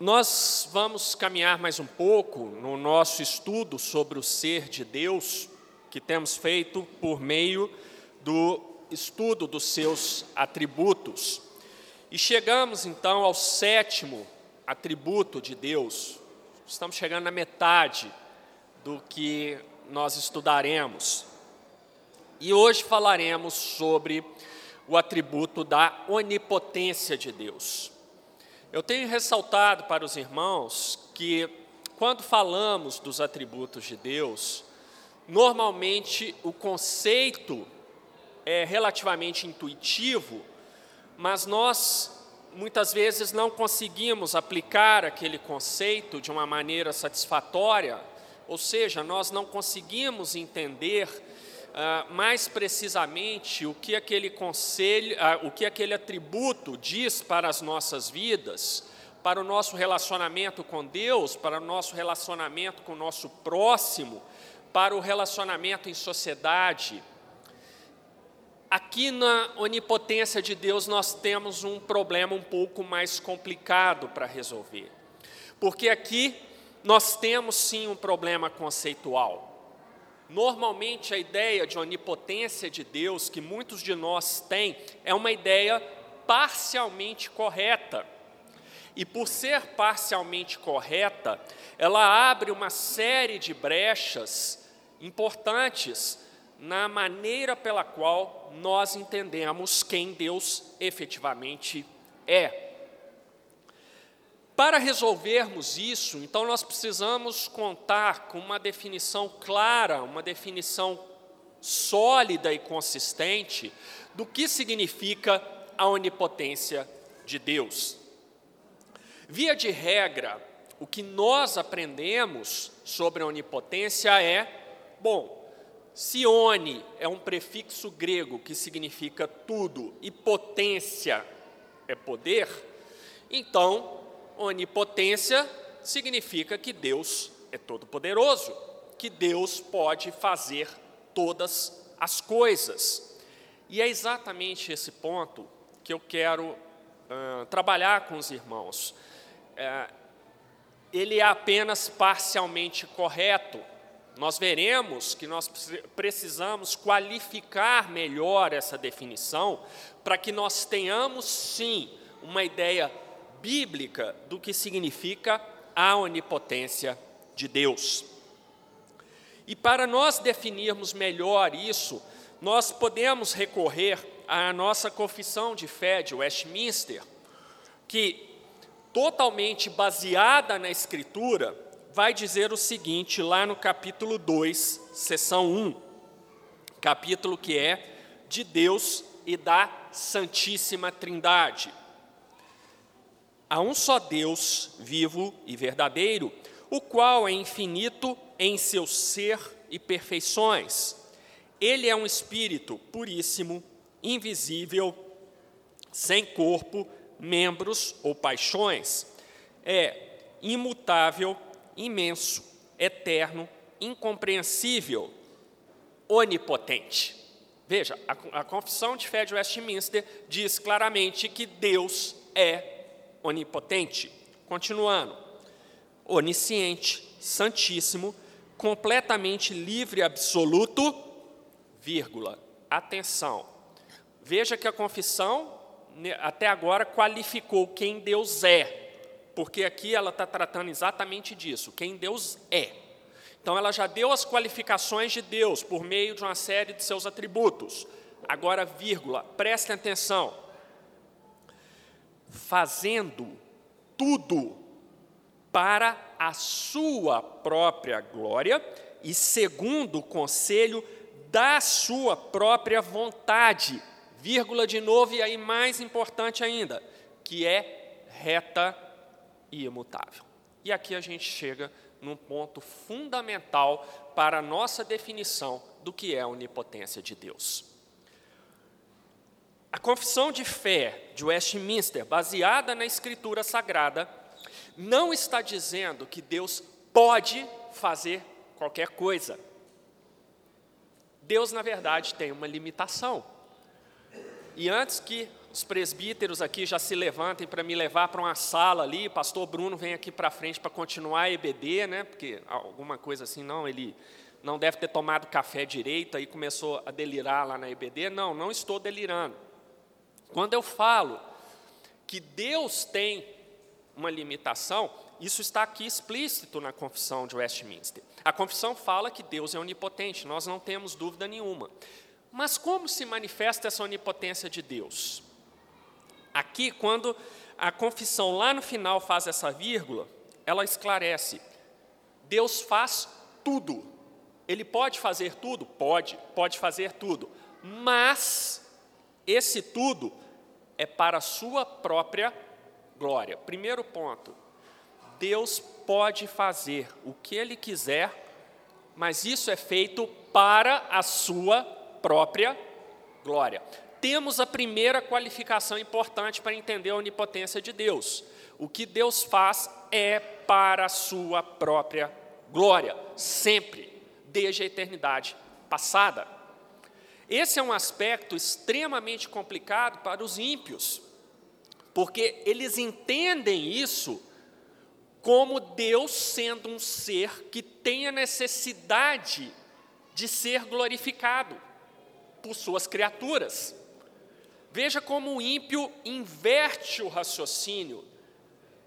Nós vamos caminhar mais um pouco no nosso estudo sobre o ser de Deus, que temos feito por meio do estudo dos seus atributos. E chegamos então ao sétimo atributo de Deus. Estamos chegando na metade do que nós estudaremos. E hoje falaremos sobre o atributo da onipotência de Deus. Eu tenho ressaltado para os irmãos que, quando falamos dos atributos de Deus, normalmente o conceito é relativamente intuitivo, mas nós muitas vezes não conseguimos aplicar aquele conceito de uma maneira satisfatória, ou seja, nós não conseguimos entender uh, mais precisamente o que aquele conselho, uh, o que aquele atributo diz para as nossas vidas, para o nosso relacionamento com Deus, para o nosso relacionamento com o nosso próximo, para o relacionamento em sociedade. Aqui na onipotência de Deus nós temos um problema um pouco mais complicado para resolver. Porque aqui nós temos sim um problema conceitual. Normalmente, a ideia de onipotência de Deus, que muitos de nós têm, é uma ideia parcialmente correta. E por ser parcialmente correta, ela abre uma série de brechas importantes na maneira pela qual nós entendemos quem Deus efetivamente é. Para resolvermos isso, então nós precisamos contar com uma definição clara, uma definição sólida e consistente do que significa a onipotência de Deus. Via de regra, o que nós aprendemos sobre a onipotência é, bom, se oni é um prefixo grego que significa tudo e potência é poder, então onipotência significa que Deus é todo-poderoso, que Deus pode fazer todas as coisas. E é exatamente esse ponto que eu quero uh, trabalhar com os irmãos. Uh, ele é apenas parcialmente correto. Nós veremos que nós precisamos qualificar melhor essa definição para que nós tenhamos, sim, uma ideia bíblica do que significa a onipotência de Deus. E para nós definirmos melhor isso, nós podemos recorrer à nossa confissão de fé de Westminster, que, totalmente baseada na Escritura, vai dizer o seguinte, lá no capítulo 2, seção 1, capítulo que é de Deus e da Santíssima Trindade. Há um só Deus vivo e verdadeiro, o qual é infinito em seu ser e perfeições. Ele é um espírito puríssimo, invisível, sem corpo, membros ou paixões. É imutável, imenso, eterno, incompreensível, onipotente. Veja, a, a confissão de fé de Westminster diz claramente que Deus é onipotente. Continuando, onisciente, santíssimo, completamente livre absoluto, vírgula. Atenção. Veja que a confissão né, até agora qualificou quem Deus é, porque aqui ela está tratando exatamente disso, quem Deus é. Então ela já deu as qualificações de Deus por meio de uma série de seus atributos. Agora, vírgula, prestem atenção fazendo tudo para a sua própria glória e segundo o conselho da sua própria vontade, vírgula de novo, e aí mais importante ainda, que é reta e imutável. E aqui a gente chega num ponto fundamental para a nossa definição do que é a onipotência de Deus. A confissão de fé de Westminster, baseada na Escritura Sagrada, não está dizendo que Deus pode fazer qualquer coisa. Deus, na verdade, tem uma limitação. E antes que os presbíteros aqui já se levantem para me levar para uma sala ali, pastor Bruno vem aqui para frente para continuar a EBD, né? Porque alguma coisa assim, não, ele não deve ter tomado café direito, aí começou a delirar lá na EBD. Não, não estou delirando. Quando eu falo que Deus tem uma limitação, isso está aqui explícito na confissão de Westminster. A confissão fala que Deus é onipotente, nós não temos dúvida nenhuma. Mas como se manifesta essa onipotência de Deus? Aqui, quando a confissão lá no final faz essa vírgula, ela esclarece: Deus faz tudo. Ele pode fazer tudo? Pode, pode fazer tudo. Mas esse tudo é para a sua própria glória. Primeiro ponto: Deus pode fazer o que Ele quiser, mas isso é feito para a sua própria glória temos a primeira qualificação importante para entender a onipotência de Deus. O que Deus faz é para a sua própria glória, sempre, desde a eternidade passada. Esse é um aspecto extremamente complicado para os ímpios, porque eles entendem isso como Deus sendo um ser que tem a necessidade de ser glorificado por suas criaturas. Veja como o ímpio inverte o raciocínio.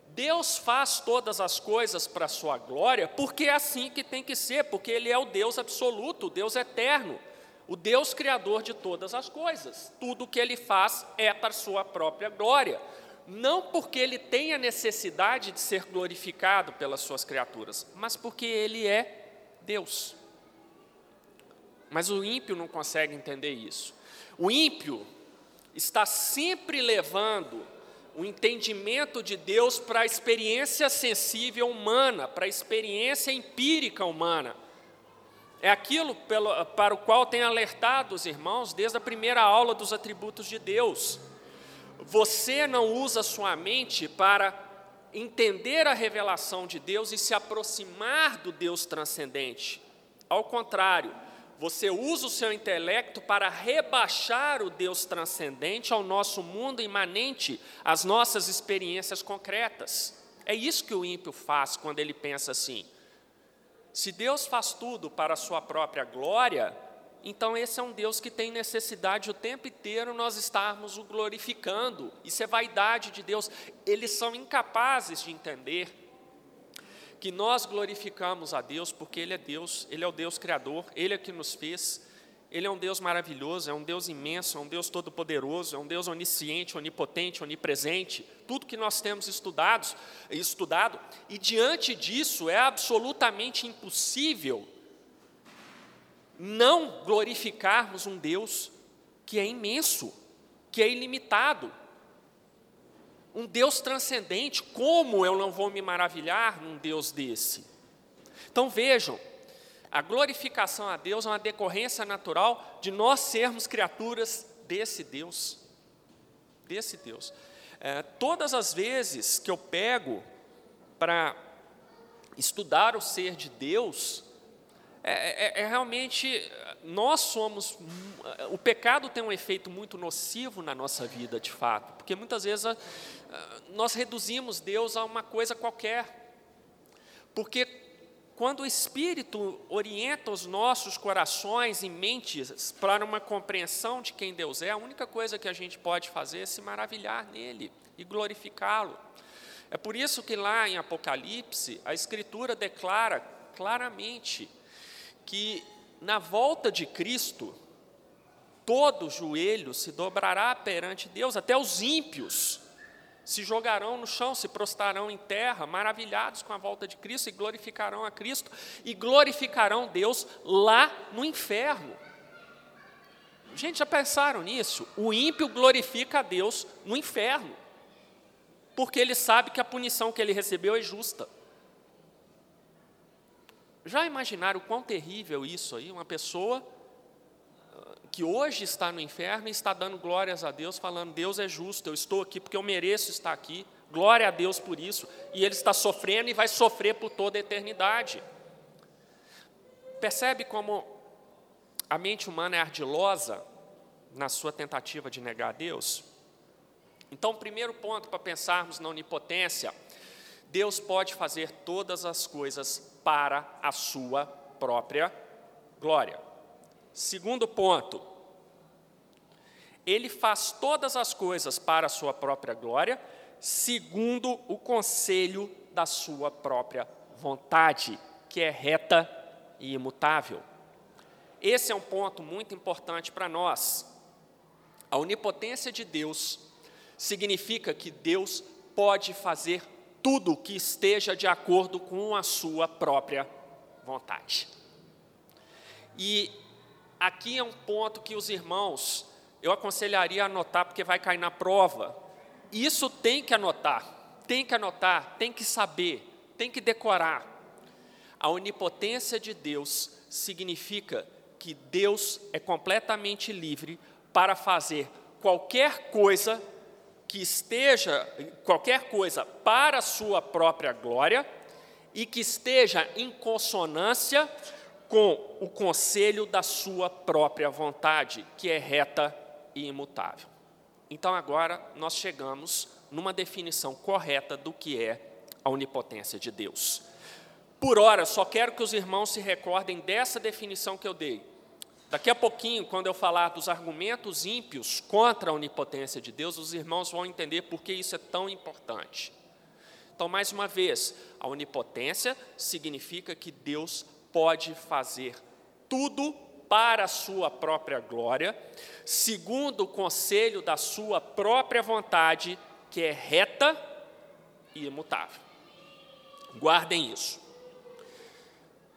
Deus faz todas as coisas para a sua glória, porque é assim que tem que ser, porque Ele é o Deus absoluto, o Deus eterno, o Deus criador de todas as coisas. Tudo o que Ele faz é para sua própria glória, não porque Ele tenha necessidade de ser glorificado pelas suas criaturas, mas porque Ele é Deus. Mas o ímpio não consegue entender isso. O ímpio está sempre levando o entendimento de Deus para a experiência sensível humana, para a experiência empírica humana. É aquilo pelo, para o qual tem alertado os irmãos desde a primeira aula dos atributos de Deus. Você não usa sua mente para entender a revelação de Deus e se aproximar do Deus transcendente. Ao contrário, você usa o seu intelecto para rebaixar o Deus transcendente ao nosso mundo imanente, às nossas experiências concretas. É isso que o ímpio faz quando ele pensa assim. Se Deus faz tudo para a sua própria glória, então esse é um Deus que tem necessidade o tempo inteiro nós estarmos o glorificando. Isso é vaidade de Deus. Eles são incapazes de entender que nós glorificamos a Deus porque Ele é Deus, Ele é o Deus Criador, Ele é que nos fez, Ele é um Deus maravilhoso, é um Deus imenso, é um Deus todo-poderoso, é um Deus onisciente, onipotente, onipresente, tudo que nós temos estudados, estudado, e diante disso é absolutamente impossível não glorificarmos um Deus que é imenso, que é ilimitado, um Deus transcendente, como eu não vou me maravilhar num Deus desse? Então vejam, a glorificação a Deus é uma decorrência natural de nós sermos criaturas desse Deus. Desse Deus. É, todas as vezes que eu pego para estudar o ser de Deus, é, é, é, realmente, nós somos, o pecado tem um efeito muito nocivo na nossa vida, de fato, porque muitas vezes nós reduzimos Deus a uma coisa qualquer. Porque quando o Espírito orienta os nossos corações e mentes para uma compreensão de quem Deus é, a única coisa que a gente pode fazer é se maravilhar nele e glorificá-lo. É por isso que lá em Apocalipse, a Escritura declara claramente que na volta de Cristo, todo joelho se dobrará perante Deus, até os ímpios se jogarão no chão, se prostrarão em terra, maravilhados com a volta de Cristo e glorificarão a Cristo e glorificarão Deus lá no inferno. Gente, já pensaram nisso? O ímpio glorifica a Deus no inferno, porque ele sabe que a punição que ele recebeu é justa. Já imaginaram quão terrível isso aí? Uma pessoa que hoje está no inferno e está dando glórias a Deus, falando: Deus é justo, eu estou aqui porque eu mereço estar aqui, glória a Deus por isso, e ele está sofrendo e vai sofrer por toda a eternidade. Percebe como a mente humana é ardilosa na sua tentativa de negar a Deus? Então, o primeiro ponto para pensarmos na onipotência, Deus pode fazer todas as coisas para a sua própria glória. Segundo ponto, ele faz todas as coisas para a sua própria glória, segundo o conselho da sua própria vontade, que é reta e imutável. Esse é um ponto muito importante para nós. A onipotência de Deus significa que Deus pode fazer tudo que esteja de acordo com a sua própria vontade. E aqui é um ponto que os irmãos, eu aconselharia a anotar, porque vai cair na prova. Isso tem que anotar, tem que anotar, tem que saber, tem que decorar. A onipotência de Deus significa que Deus é completamente livre para fazer qualquer coisa que esteja, qualquer coisa para a sua própria glória e que esteja em consonância com o conselho da sua própria vontade, que é reta e imutável. Então agora nós chegamos numa definição correta do que é a onipotência de Deus. Por hora, só quero que os irmãos se recordem dessa definição que eu dei. Daqui a pouquinho, quando eu falar dos argumentos ímpios contra a onipotência de Deus, os irmãos vão entender por que isso é tão importante. Então, mais uma vez, a onipotência significa que Deus pode fazer tudo para a sua própria glória, segundo o conselho da sua própria vontade, que é reta e imutável. Guardem isso.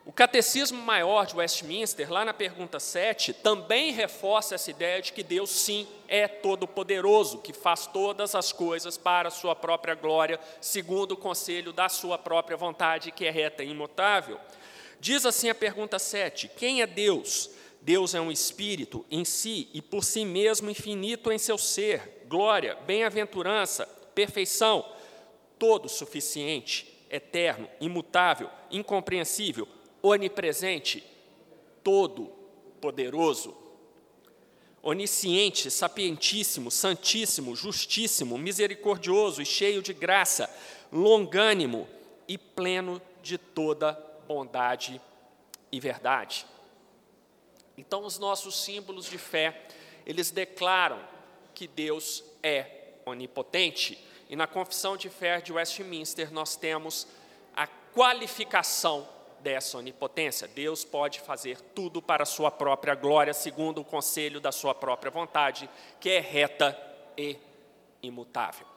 O Catecismo Maior de Westminster, lá na pergunta 7, também reforça essa ideia de que Deus, sim, é todo-poderoso, que faz todas as coisas para a sua própria glória, segundo o conselho da sua própria vontade, que é reta e imutável. Diz assim a pergunta 7: Quem é Deus? Deus é um espírito em si e por si mesmo infinito em seu ser, glória, bem-aventurança, perfeição, todo suficiente, eterno, imutável, incompreensível, onipresente, todo poderoso, onisciente, sapientíssimo, santíssimo, justíssimo, misericordioso e cheio de graça, longânimo e pleno de toda bondade e verdade. Então, os nossos símbolos de fé, eles declaram que Deus é onipotente. E na confissão de fé de Westminster, nós temos a qualificação dessa onipotência. Deus pode fazer tudo para a sua própria glória, segundo o conselho da sua própria vontade, que é reta e imutável.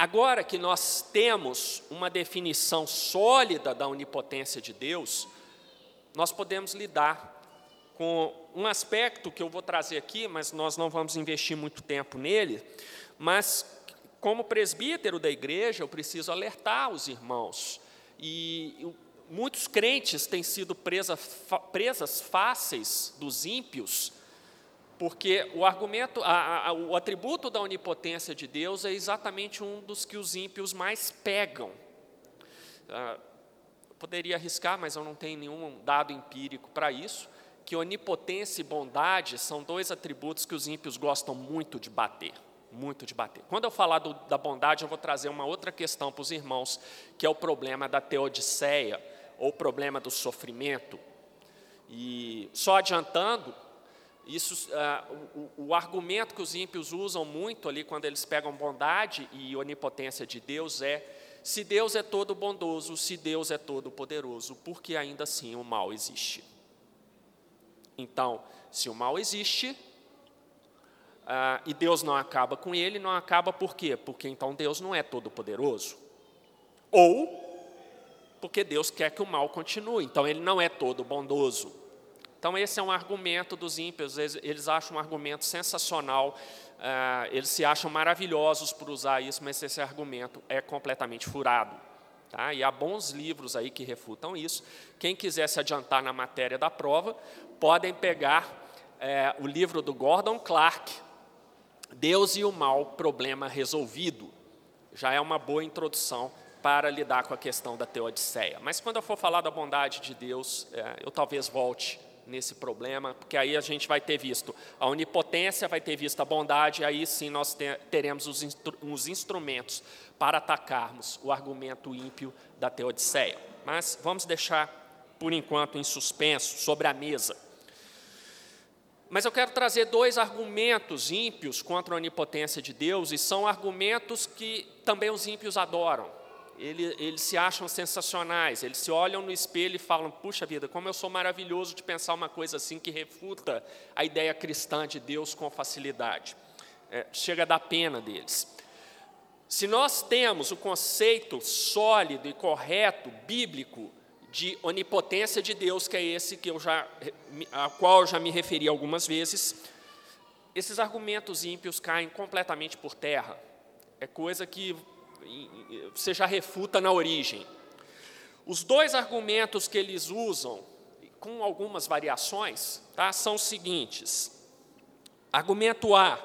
Agora que nós temos uma definição sólida da onipotência de Deus, nós podemos lidar com um aspecto que eu vou trazer aqui, mas nós não vamos investir muito tempo nele, mas como presbítero da igreja, eu preciso alertar os irmãos. E muitos crentes têm sido presa, presas fáceis dos ímpios, porque o argumento, a, a, o atributo da onipotência de Deus é exatamente um dos que os ímpios mais pegam. Ah, poderia arriscar, mas eu não tenho nenhum dado empírico para isso, que onipotência e bondade são dois atributos que os ímpios gostam muito de bater muito de bater. Quando eu falar do, da bondade, eu vou trazer uma outra questão para os irmãos, que é o problema da teodiceia, ou o problema do sofrimento. E só adiantando, isso, uh, o, o, argumento que os ímpios usam muito ali quando eles pegam bondade e onipotência de Deus é: se Deus é todo bondoso, se Deus é todo poderoso, porque ainda assim o mal existe. Então, se o mal existe, ah, e Deus não acaba com ele, não acaba por quê? Porque então Deus não é todo-poderoso. Ou porque Deus quer que o mal continue, então ele não é todo bondoso. Então, esse é um argumento dos ímpios, eles, eles acham um argumento sensacional, ah, eles se acham maravilhosos por usar isso, mas esse argumento é completamente furado. Tá? E há bons livros aí que refutam isso. Quem quiser se adiantar na matéria da prova, podem pegar é, o livro do Gordon Clark, Deus e o mal, problema resolvido. Já é uma boa introdução para lidar com a questão da teodiceia. Mas quando eu for falar da bondade de Deus, é, eu talvez volte nesse problema, porque aí a gente vai ter visto a onipotência, vai ter visto a bondade, aí sim nós teremos os, instru os instrumentos para atacarmos o argumento ímpio da Teodiceia. Mas vamos deixar, por enquanto, em suspenso, sobre a mesa. Mas eu quero trazer dois argumentos ímpios contra a onipotência de Deus, e são argumentos que também os ímpios adoram ele, eles se acham sensacionais, eles se olham no espelho e falam: puxa vida, como eu sou maravilhoso de pensar uma coisa assim que refuta a ideia cristã de Deus com facilidade. É, chega a dar pena deles. Se nós temos o conceito sólido e correto, bíblico, de onipotência de Deus, que é esse que eu já, a qual eu já me referi algumas vezes, esses argumentos ímpios caem completamente por terra. É coisa que você já refuta na origem. Os dois argumentos que eles usam, com algumas variações, tá, são os seguintes. Argumento A: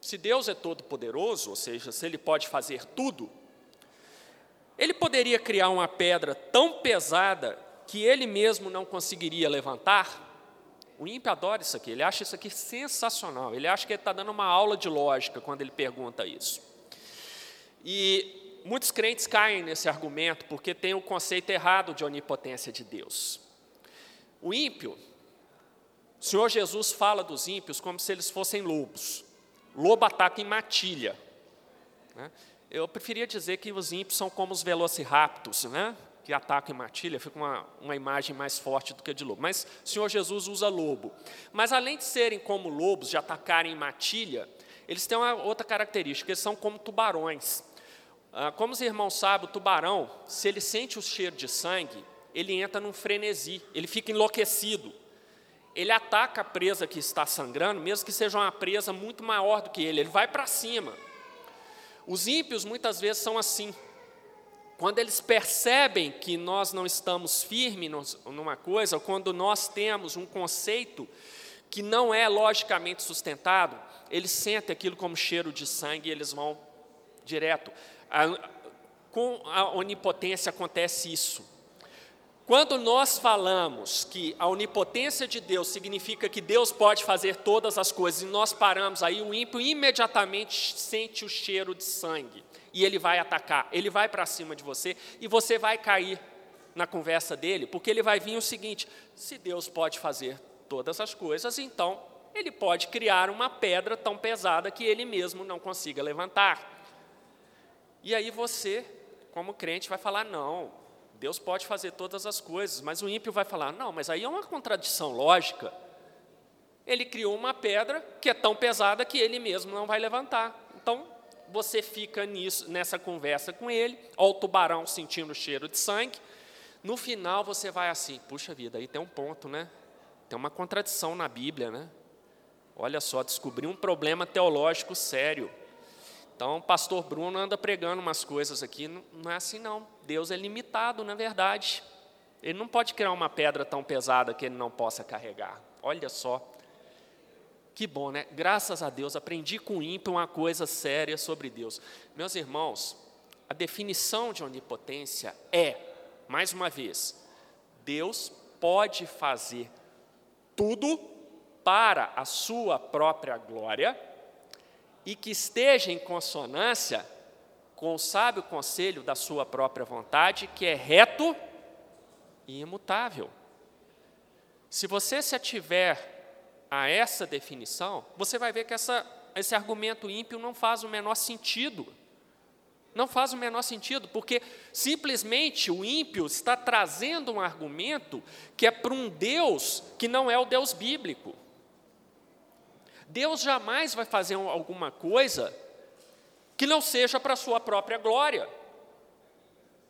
se Deus é todo-poderoso, ou seja, se Ele pode fazer tudo, Ele poderia criar uma pedra tão pesada que Ele mesmo não conseguiria levantar? O ímpio adora isso aqui, ele acha isso aqui sensacional, ele acha que ele está dando uma aula de lógica quando ele pergunta isso. E muitos crentes caem nesse argumento porque tem o conceito errado de onipotência de Deus. O ímpio, o Senhor Jesus fala dos ímpios como se eles fossem lobos. Lobo ataca em matilha. Né? Eu preferia dizer que os ímpios são como os velociraptors, né? que atacam em matilha, fica uma, uma imagem mais forte do que a de lobo. Mas o Senhor Jesus usa lobo. Mas além de serem como lobos, de atacarem em matilha, eles têm uma outra característica, eles são como tubarões. Ah, como os irmãos sabem, o tubarão, se ele sente o cheiro de sangue, ele entra num frenesi, ele fica enlouquecido. Ele ataca a presa que está sangrando, mesmo que seja uma presa muito maior do que ele, ele vai para cima. Os ímpios muitas vezes são assim. Quando eles percebem que nós não estamos firmes numa coisa, ou quando nós temos um conceito que não é logicamente sustentado, eles sentem aquilo como cheiro de sangue e eles vão direto. A, com a onipotência acontece isso. Quando nós falamos que a onipotência de Deus significa que Deus pode fazer todas as coisas e nós paramos aí, o ímpio imediatamente sente o cheiro de sangue e ele vai atacar, ele vai para cima de você e você vai cair na conversa dele, porque ele vai vir o seguinte: se Deus pode fazer todas as coisas, então ele pode criar uma pedra tão pesada que ele mesmo não consiga levantar. E aí você, como crente, vai falar: não, Deus pode fazer todas as coisas, mas o ímpio vai falar: não, mas aí é uma contradição lógica. Ele criou uma pedra que é tão pesada que ele mesmo não vai levantar. Então, você fica nisso, nessa conversa com ele, ó o tubarão sentindo o cheiro de sangue. No final, você vai assim: puxa vida, aí tem um ponto, né? Tem uma contradição na Bíblia, né? Olha só, descobri um problema teológico sério. Então, o pastor Bruno anda pregando umas coisas aqui, não é assim não. Deus é limitado, na verdade. Ele não pode criar uma pedra tão pesada que ele não possa carregar. Olha só. Que bom, né? Graças a Deus, aprendi com ímpio uma coisa séria sobre Deus. Meus irmãos, a definição de onipotência é, mais uma vez, Deus pode fazer tudo para a sua própria glória e que esteja em consonância com o sábio conselho da sua própria vontade, que é reto e imutável. Se você se ativer a essa definição, você vai ver que essa, esse argumento ímpio não faz o menor sentido. Não faz o menor sentido, porque simplesmente o ímpio está trazendo um argumento que é para um Deus que não é o Deus bíblico. Deus jamais vai fazer alguma coisa que não seja para a sua própria glória,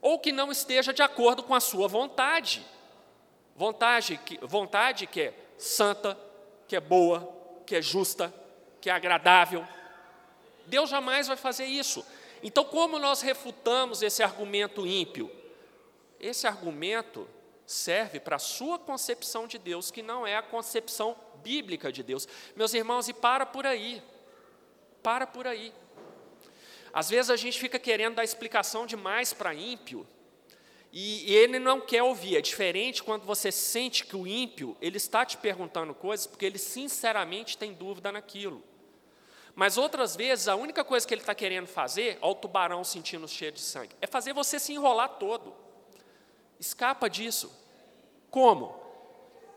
ou que não esteja de acordo com a sua vontade. Vontade que, vontade que é santa, que é boa, que é justa, que é agradável. Deus jamais vai fazer isso. Então, como nós refutamos esse argumento ímpio? Esse argumento serve para a sua concepção de Deus, que não é a concepção bíblica de Deus. Meus irmãos, e para por aí. Para por aí. Às vezes a gente fica querendo dar explicação demais para ímpio, E ele não quer ouvir. É diferente quando você sente que o ímpio ele está te perguntando coisas porque ele sinceramente tem dúvida naquilo. Mas outras vezes a única coisa que ele está querendo fazer, ao tubarão sentindo cheio de sangue, é fazer você se enrolar todo. Escapa disso. Como?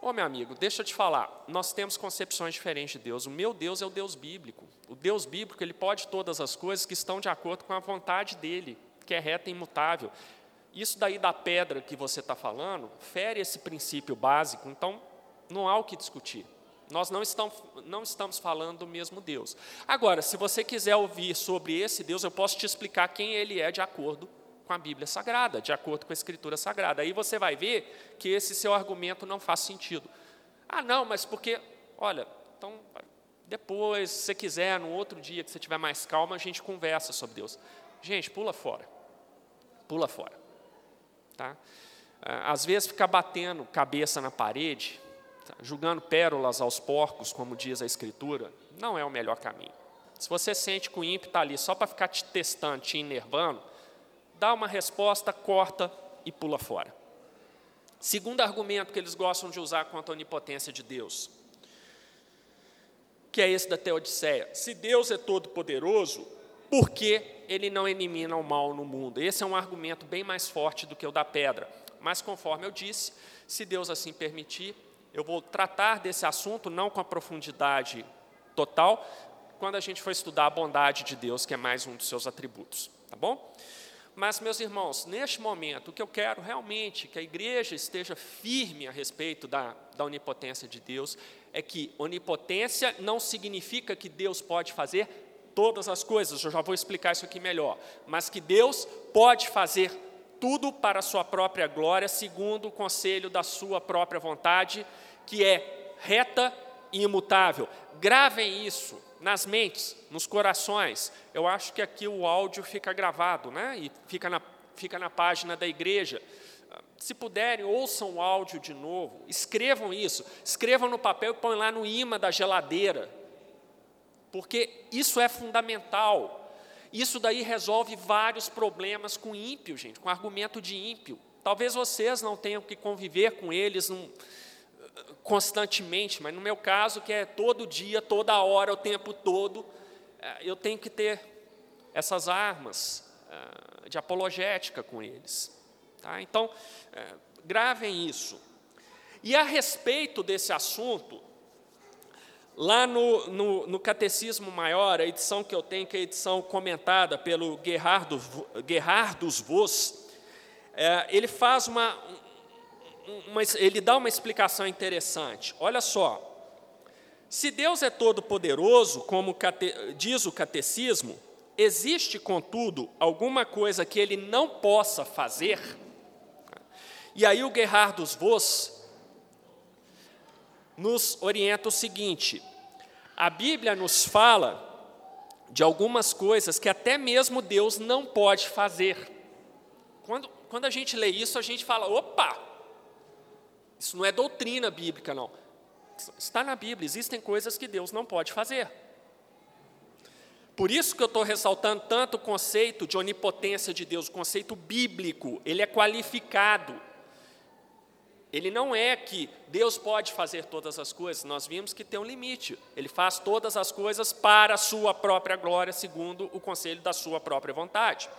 Ô meu amigo, deixa eu te falar, nós temos concepções diferentes de Deus. O meu Deus é o Deus bíblico. O Deus bíblico, ele pode todas as coisas que estão de acordo com a vontade dele, que é reta e imutável. Isso daí da pedra que você está falando, fere esse princípio básico, então não há o que discutir. Nós não estamos, não estamos falando do mesmo Deus. Agora, se você quiser ouvir sobre esse Deus, eu posso te explicar quem ele é de acordo com a Bíblia Sagrada, de acordo com a Escritura Sagrada. Aí você vai ver que esse seu argumento não faz sentido. Ah, não, mas porque, olha, então depois, se você quiser, no outro dia que você tiver mais calma, a gente conversa sobre Deus. Gente, pula fora. Pula fora. Tá? Ah, às vezes ficar batendo cabeça na parede, tá? julgando pérolas aos porcos, como diz a Escritura, não é o melhor caminho. Se você sente que o ímpio está ali só para ficar te testando, te enervando, dá uma resposta, corta e pula fora. Segundo argumento que eles gostam de usar quanto à onipotência de Deus, que é esse da Teodiceia. Se Deus é todo-poderoso, por que ele não elimina o mal no mundo? Esse é um argumento bem mais forte do que o da pedra. Mas, conforme eu disse, se Deus assim permitir, eu vou tratar desse assunto não com a profundidade total, quando a gente for estudar a bondade de Deus, que é mais um dos seus atributos. Tá bom? Mas, meus irmãos, neste momento, o que eu quero realmente que a igreja esteja firme a respeito da, da onipotência de Deus é que onipotência não significa que Deus pode fazer todas as coisas, eu já vou explicar isso aqui melhor, mas que Deus pode fazer tudo para a sua própria glória, segundo o conselho da sua própria vontade, que é reta e imutável. Gravem isso nas mentes, nos corações. Eu acho que aqui o áudio fica gravado, né? E fica na, fica na página da igreja. Se puderem, ouçam o áudio de novo, escrevam isso, escrevam no papel e põem lá no imã da geladeira, porque isso é fundamental. Isso daí resolve vários problemas com ímpio, gente, com argumento de ímpio. Talvez vocês não tenham que conviver com eles num, constantemente, mas no meu caso, que é todo dia, toda hora, o tempo todo, é, eu tenho que ter essas armas é, de apologética com eles. Tá? Então, é, gravem isso. E a respeito desse assunto, lá no, no, no, Catecismo Maior, a edição que eu tenho, que é a edição comentada pelo Gerardo, Gerardus Voss, é, ele faz uma, uma, ele dá uma explicação interessante. Olha só, se Deus é todo-poderoso, como diz o catecismo, existe, contudo, alguma coisa que ele não possa fazer? E aí o Gerhardus Voss nos orienta o seguinte: a Bíblia nos fala de algumas coisas que até mesmo Deus não pode fazer. Quando, quando a gente lê isso, a gente fala: opa, isso não é doutrina bíblica, não. Está na Bíblia, existem coisas que Deus não pode fazer. Por isso que eu estou ressaltando tanto o conceito de onipotência de Deus, o conceito bíblico, ele é qualificado. Ele não é que Deus pode fazer todas as coisas, nós vimos que tem um limite. Ele faz todas as coisas para a sua própria glória, segundo o conselho da sua própria vontade.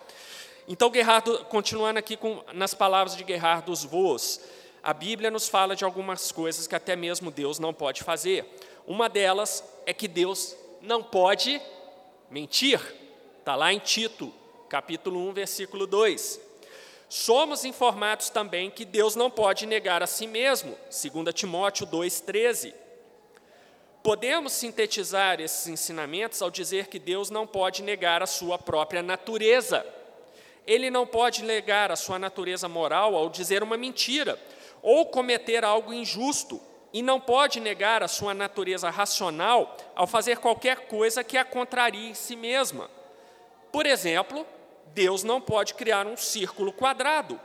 Então, Gerardo, continuando aqui com, nas palavras de Gerardo dos Vos, a Bíblia nos fala de algumas coisas que até mesmo Deus não pode fazer. Uma delas é que Deus não pode mentir. Está lá em Tito, capítulo 1, versículo 2. Somos informados também que Deus não pode negar a si mesmo, 2 Timóteo 2,13. Podemos sintetizar esses ensinamentos ao dizer que Deus não pode negar a sua própria natureza. Ele não pode negar a sua natureza moral ao dizer uma mentira, ou cometer algo injusto, e não pode negar a sua natureza racional ao fazer qualquer coisa que a contrarie em si mesma. Por exemplo, Deus não pode criar um círculo quadrado,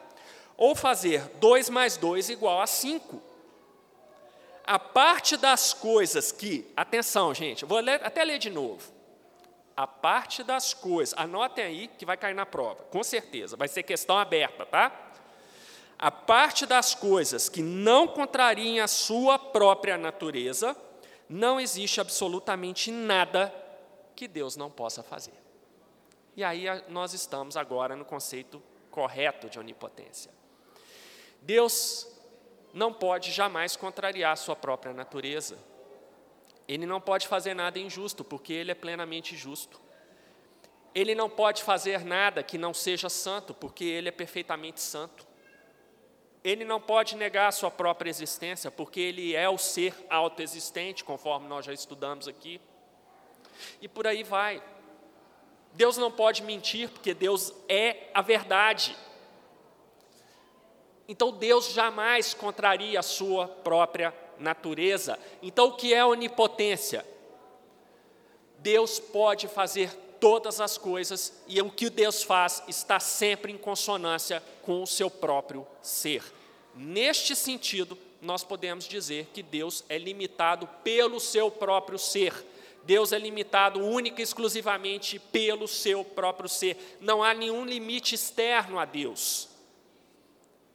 ou fazer 2 mais 2 igual a 5. A parte das coisas que, atenção, gente, vou ler, até ler de novo. A parte das coisas, anotem aí que vai cair na prova, com certeza, vai ser questão aberta, tá? A parte das coisas que não contrariem a sua própria natureza, não existe absolutamente nada que Deus não possa fazer. E aí nós estamos agora no conceito correto de onipotência. Deus não pode jamais contrariar a sua própria natureza. Ele não pode fazer nada injusto, porque ele é plenamente justo. Ele não pode fazer nada que não seja santo, porque ele é perfeitamente santo. Ele não pode negar a sua própria existência, porque ele é o ser autoexistente, conforme nós já estudamos aqui. E por aí vai. Deus não pode mentir, porque Deus é a verdade. Então Deus jamais contraria a sua própria natureza. Então o que é onipotência? Deus pode fazer todas as coisas e o que Deus faz está sempre em consonância com o seu próprio ser. Neste sentido, nós podemos dizer que Deus é limitado pelo seu próprio ser. Deus é limitado única e exclusivamente pelo seu próprio ser. Não há nenhum limite externo a Deus.